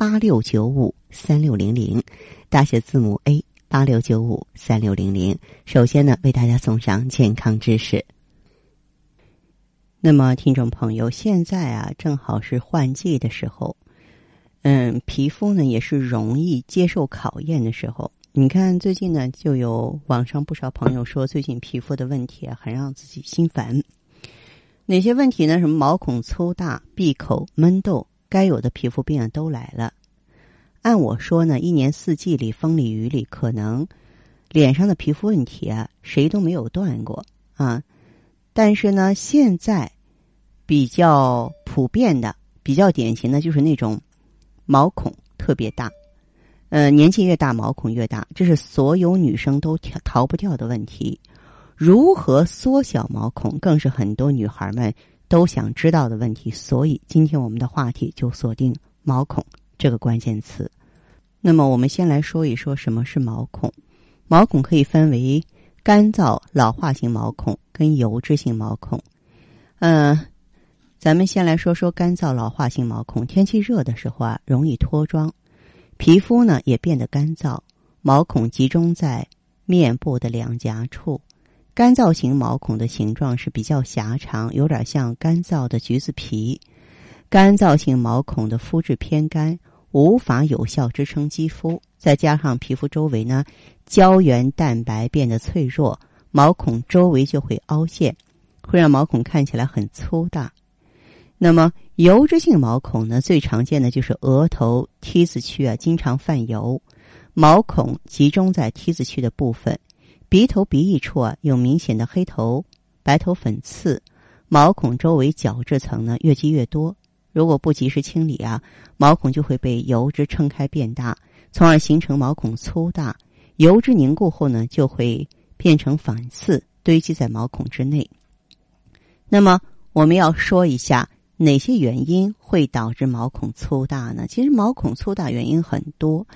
八六九五三六零零，大写字母 A 八六九五三六零零。首先呢，为大家送上健康知识。那么，听众朋友，现在啊，正好是换季的时候。嗯，皮肤呢也是容易接受考验的时候。你看，最近呢就有网上不少朋友说，最近皮肤的问题啊，很让自己心烦。哪些问题呢？什么毛孔粗大、闭口、闷痘，该有的皮肤病都来了。按我说呢，一年四季里，风里雨里，可能脸上的皮肤问题啊，谁都没有断过啊。但是呢，现在比较普遍的、比较典型的就是那种。毛孔特别大，呃，年纪越大毛孔越大，这是所有女生都逃不掉的问题。如何缩小毛孔，更是很多女孩们都想知道的问题。所以今天我们的话题就锁定毛孔这个关键词。那么，我们先来说一说什么是毛孔。毛孔可以分为干燥老化型毛孔跟油脂性毛孔，嗯。咱们先来说说干燥老化型毛孔。天气热的时候啊，容易脱妆，皮肤呢也变得干燥，毛孔集中在面部的两颊处。干燥型毛孔的形状是比较狭长，有点像干燥的橘子皮。干燥性毛孔的肤质偏干，无法有效支撑肌肤，再加上皮肤周围呢胶原蛋白变得脆弱，毛孔周围就会凹陷，会让毛孔看起来很粗大。那么油脂性毛孔呢？最常见的就是额头 T 字区啊，经常泛油，毛孔集中在 T 字区的部分，鼻头鼻翼处啊有明显的黑头、白头粉刺，毛孔周围角质层呢越积越多。如果不及时清理啊，毛孔就会被油脂撑开变大，从而形成毛孔粗大。油脂凝固后呢，就会变成反刺，堆积在毛孔之内。那么我们要说一下。哪些原因会导致毛孔粗大呢？其实毛孔粗大原因很多，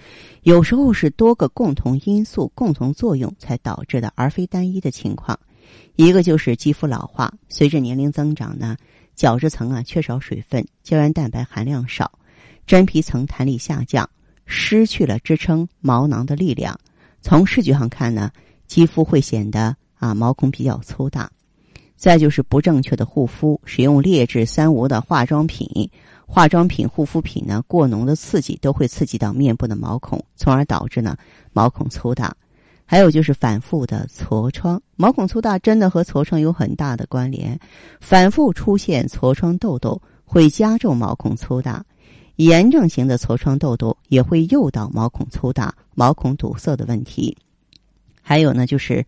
有时候是多个共同因素共同作用才导致的，而非单一的情况。一个就是肌肤老化，随着年龄增长呢，角质层啊缺少水分，胶原蛋白含量少，真皮层弹力下降，失去了支撑毛囊的力量。从视觉上看呢，肌肤会显得啊毛孔比较粗大。再就是不正确的护肤，使用劣质三无的化妆品、化妆品、护肤品呢，过浓的刺激都会刺激到面部的毛孔，从而导致呢毛孔粗大。还有就是反复的痤疮，毛孔粗大真的和痤疮有很大的关联。反复出现痤疮痘痘会加重毛孔粗大，炎症型的痤疮痘痘也会诱导毛孔粗大、毛孔堵塞的问题。还有呢，就是。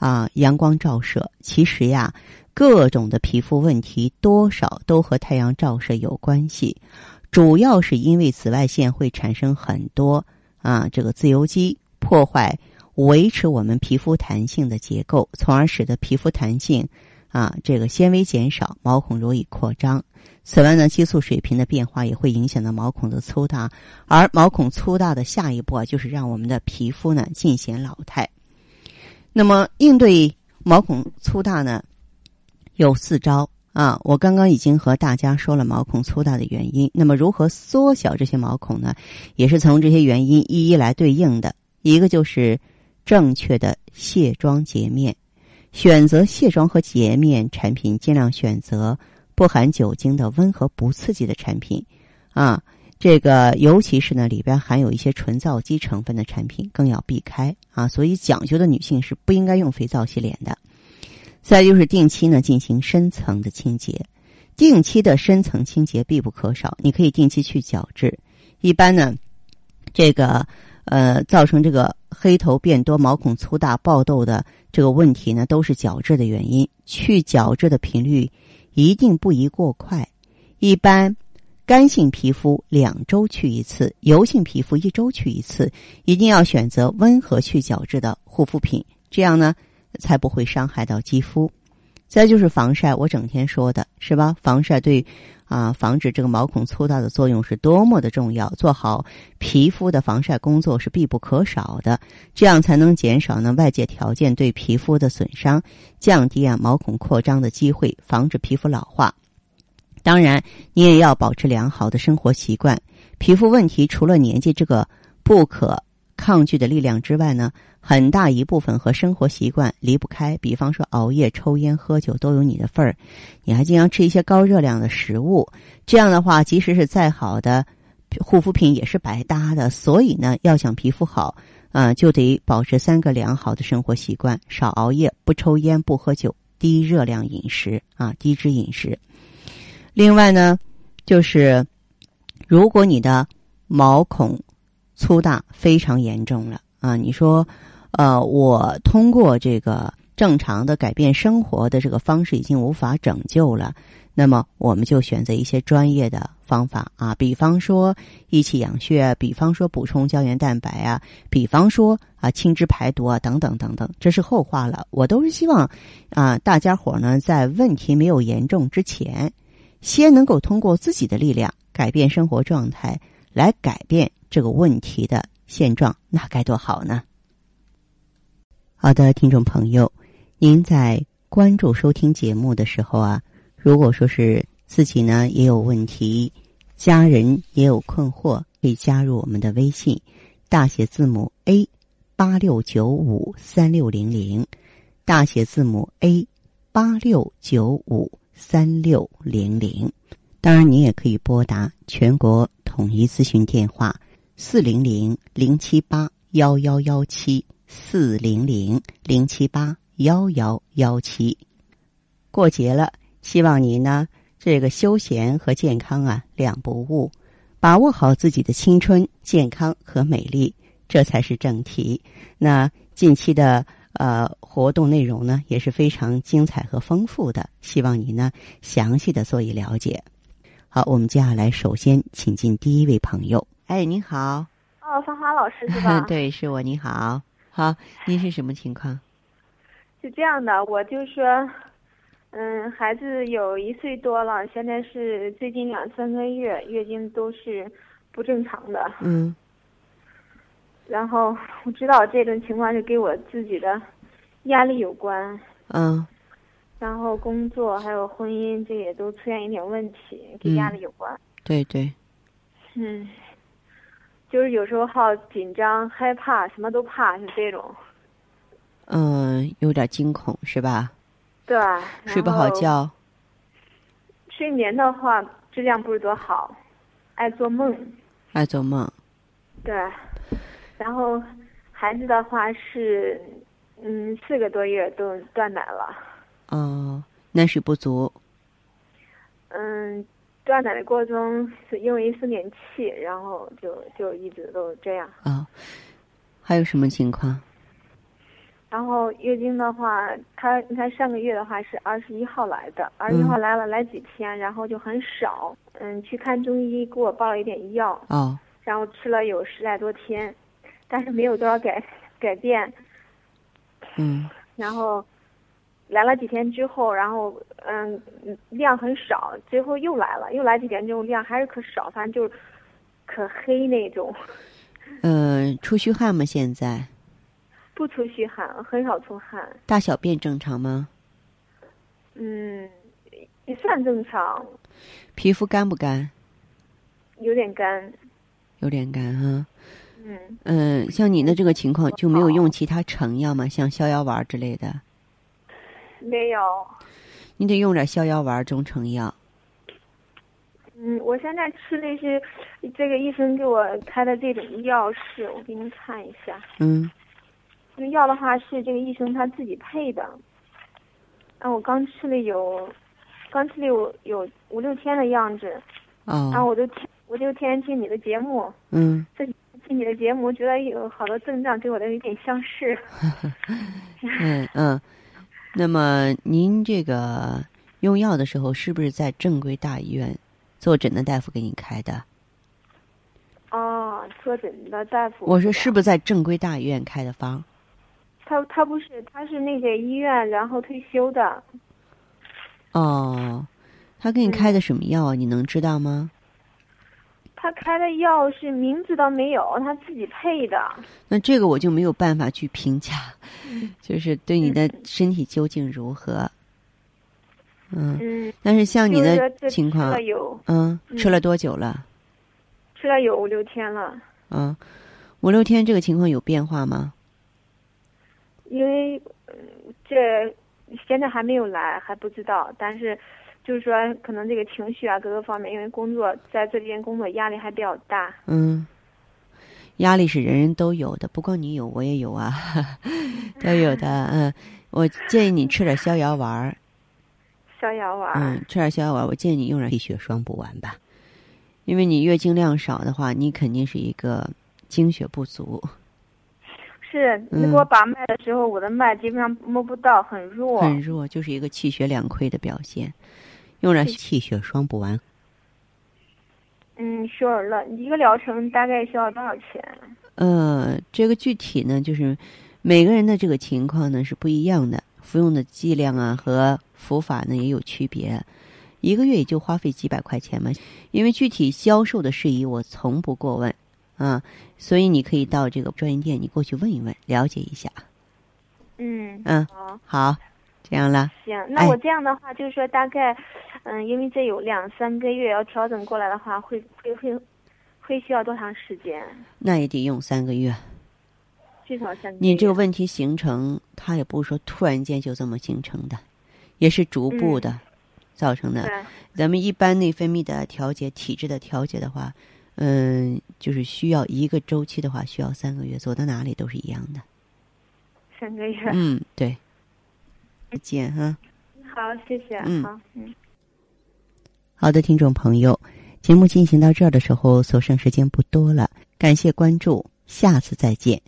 啊，阳光照射，其实呀，各种的皮肤问题多少都和太阳照射有关系，主要是因为紫外线会产生很多啊这个自由基，破坏维持我们皮肤弹性的结构，从而使得皮肤弹性啊这个纤维减少，毛孔容易扩张。此外呢，激素水平的变化也会影响到毛孔的粗大，而毛孔粗大的下一步啊，就是让我们的皮肤呢尽显老态。那么应对毛孔粗大呢，有四招啊。我刚刚已经和大家说了毛孔粗大的原因。那么如何缩小这些毛孔呢？也是从这些原因一一来对应的。一个就是正确的卸妆洁面，选择卸妆和洁面产品，尽量选择不含酒精的温和不刺激的产品啊。这个尤其是呢，里边含有一些纯皂基成分的产品更要避开啊。所以讲究的女性是不应该用肥皂洗脸的。再就是定期呢进行深层的清洁，定期的深层清洁必不可少。你可以定期去角质，一般呢，这个呃造成这个黑头变多、毛孔粗大、爆痘的这个问题呢，都是角质的原因。去角质的频率一定不宜过快，一般。干性皮肤两周去一次，油性皮肤一周去一次，一定要选择温和去角质的护肤品，这样呢才不会伤害到肌肤。再就是防晒，我整天说的是吧？防晒对啊，防止这个毛孔粗大的作用是多么的重要，做好皮肤的防晒工作是必不可少的，这样才能减少呢外界条件对皮肤的损伤，降低啊毛孔扩张的机会，防止皮肤老化。当然，你也要保持良好的生活习惯。皮肤问题除了年纪这个不可抗拒的力量之外呢，很大一部分和生活习惯离不开。比方说，熬夜、抽烟、喝酒都有你的份儿。你还经常吃一些高热量的食物，这样的话，即使是再好的护肤品也是白搭的。所以呢，要想皮肤好，啊，就得保持三个良好的生活习惯：少熬夜、不抽烟、不喝酒、低热量饮食啊，低脂饮食。另外呢，就是如果你的毛孔粗大非常严重了啊，你说，呃，我通过这个正常的改变生活的这个方式已经无法拯救了，那么我们就选择一些专业的方法啊，比方说益气养血，比方说补充胶原蛋白啊，比方说啊清脂排毒啊，等等等等，这是后话了。我都是希望啊，大家伙呢在问题没有严重之前。先能够通过自己的力量改变生活状态，来改变这个问题的现状，那该多好呢？好的，听众朋友，您在关注收听节目的时候啊，如果说是自己呢也有问题，家人也有困惑，可以加入我们的微信，大写字母 A 八六九五三六零零，大写字母 A 八六九五。三六零零，当然你也可以拨打全国统一咨询电话四零零零七八幺幺幺七四零零零七八幺幺幺七。过节了，希望你呢这个休闲和健康啊两不误，把握好自己的青春、健康和美丽，这才是正题。那近期的。呃，活动内容呢也是非常精彩和丰富的，希望你呢详细的做一了解。好，我们接下来首先请进第一位朋友。哎，您好。哦，芳华老师是 吧？对，是我。你好，好，您是什么情况？是这样的，我就说，嗯，孩子有一岁多了，现在是最近两三个月月经都是不正常的。嗯。然后我知道这种情况是跟我自己的压力有关，嗯，然后工作还有婚姻这也都出现一点问题，跟压力有关。对对。嗯，就是有时候好紧张、害怕，什么都怕，是这种。嗯，有点惊恐是吧？对。睡不好觉。睡眠的话质量不是多好，爱做梦。爱做梦。对。然后，孩子的话是，嗯，四个多月都断奶了。哦，奶水不足。嗯，断奶的过程中是因为生点气，然后就就一直都这样。啊，还有什么情况？然后月经的话，他你看上个月的话是二十一号来的，二十一号来了来几天，然后就很少。嗯，去看中医给我报了一点药。哦。然后吃了有十来多天。但是没有多少改改变，嗯，然后来了几天之后，然后嗯量很少，最后又来了，又来几天之后量还是可少，反正就是可黑那种。嗯，出虚汗吗？现在？不出虚汗，很少出汗。大小便正常吗？嗯，也算正常。皮肤干不干？有点干。有点干哈。嗯嗯，像你的这个情况就没有用其他成药吗？像逍遥丸之类的？没有。你得用点逍遥丸中成药。嗯，我现在吃的是这个医生给我开的这种药，是我给您看一下。嗯。这个药的话是这个医生他自己配的。啊，我刚吃了有，刚吃了有有五六天的样子。哦。然后我就听，我就天天听你的节目。嗯。这。听你的节目，觉得有好多症状跟我的有点相似。嗯 嗯，那么您这个用药的时候，是不是在正规大医院坐诊的大夫给你开的。哦，坐诊的大夫。我说是不是在正规大医院开的方？他他不是，他是那个医院然后退休的。哦，他给你开的什么药啊？你能知道吗？他开的药是名字倒没有，他自己配的。那这个我就没有办法去评价，就是对你的身体究竟如何。嗯。嗯。但是像你的情况，嗯，吃了多久了？吃了有五六天了。嗯，五六天这个情况有变化吗？因为这现在还没有来，还不知道。但是就是说，可能这个情绪啊，各个方面，因为工作在这边工作压力还比较大。嗯，压力是人人都有的，不光你有，我也有啊，都有的。嗯，我建议你吃点逍遥丸。逍遥丸。嗯，吃点逍遥丸。我建议你用点气血双补丸吧，因为你月经量少的话，你肯定是一个经血不足。是你给我把脉的时候，我的脉基本上摸不到，很弱。很弱，就是一个气血两亏的表现。用了气血双补丸。嗯，学了，一个疗程大概需要多少钱？呃，这个具体呢，就是每个人的这个情况呢是不一样的，服用的剂量啊和服法呢也有区别。一个月也就花费几百块钱嘛，因为具体销售的事宜我从不过问。啊，所以你可以到这个专营店，你过去问一问，了解一下。嗯嗯，好，好，这样了。行，那我这样的话，就是说大概，嗯，因为这有两三个月要调整过来的话，会会会会需要多长时间？那也得用三个月。最少三个月。你这个问题形成，它也不是说突然间就这么形成的，也是逐步的造成的。咱们一般内分泌的调节、体质的调节的话。嗯，就是需要一个周期的话，需要三个月，走到哪里都是一样的。三个月。嗯，对。再见哈。好，谢谢。嗯。好，嗯。好的，听众朋友，节目进行到这儿的时候，所剩时间不多了，感谢关注，下次再见。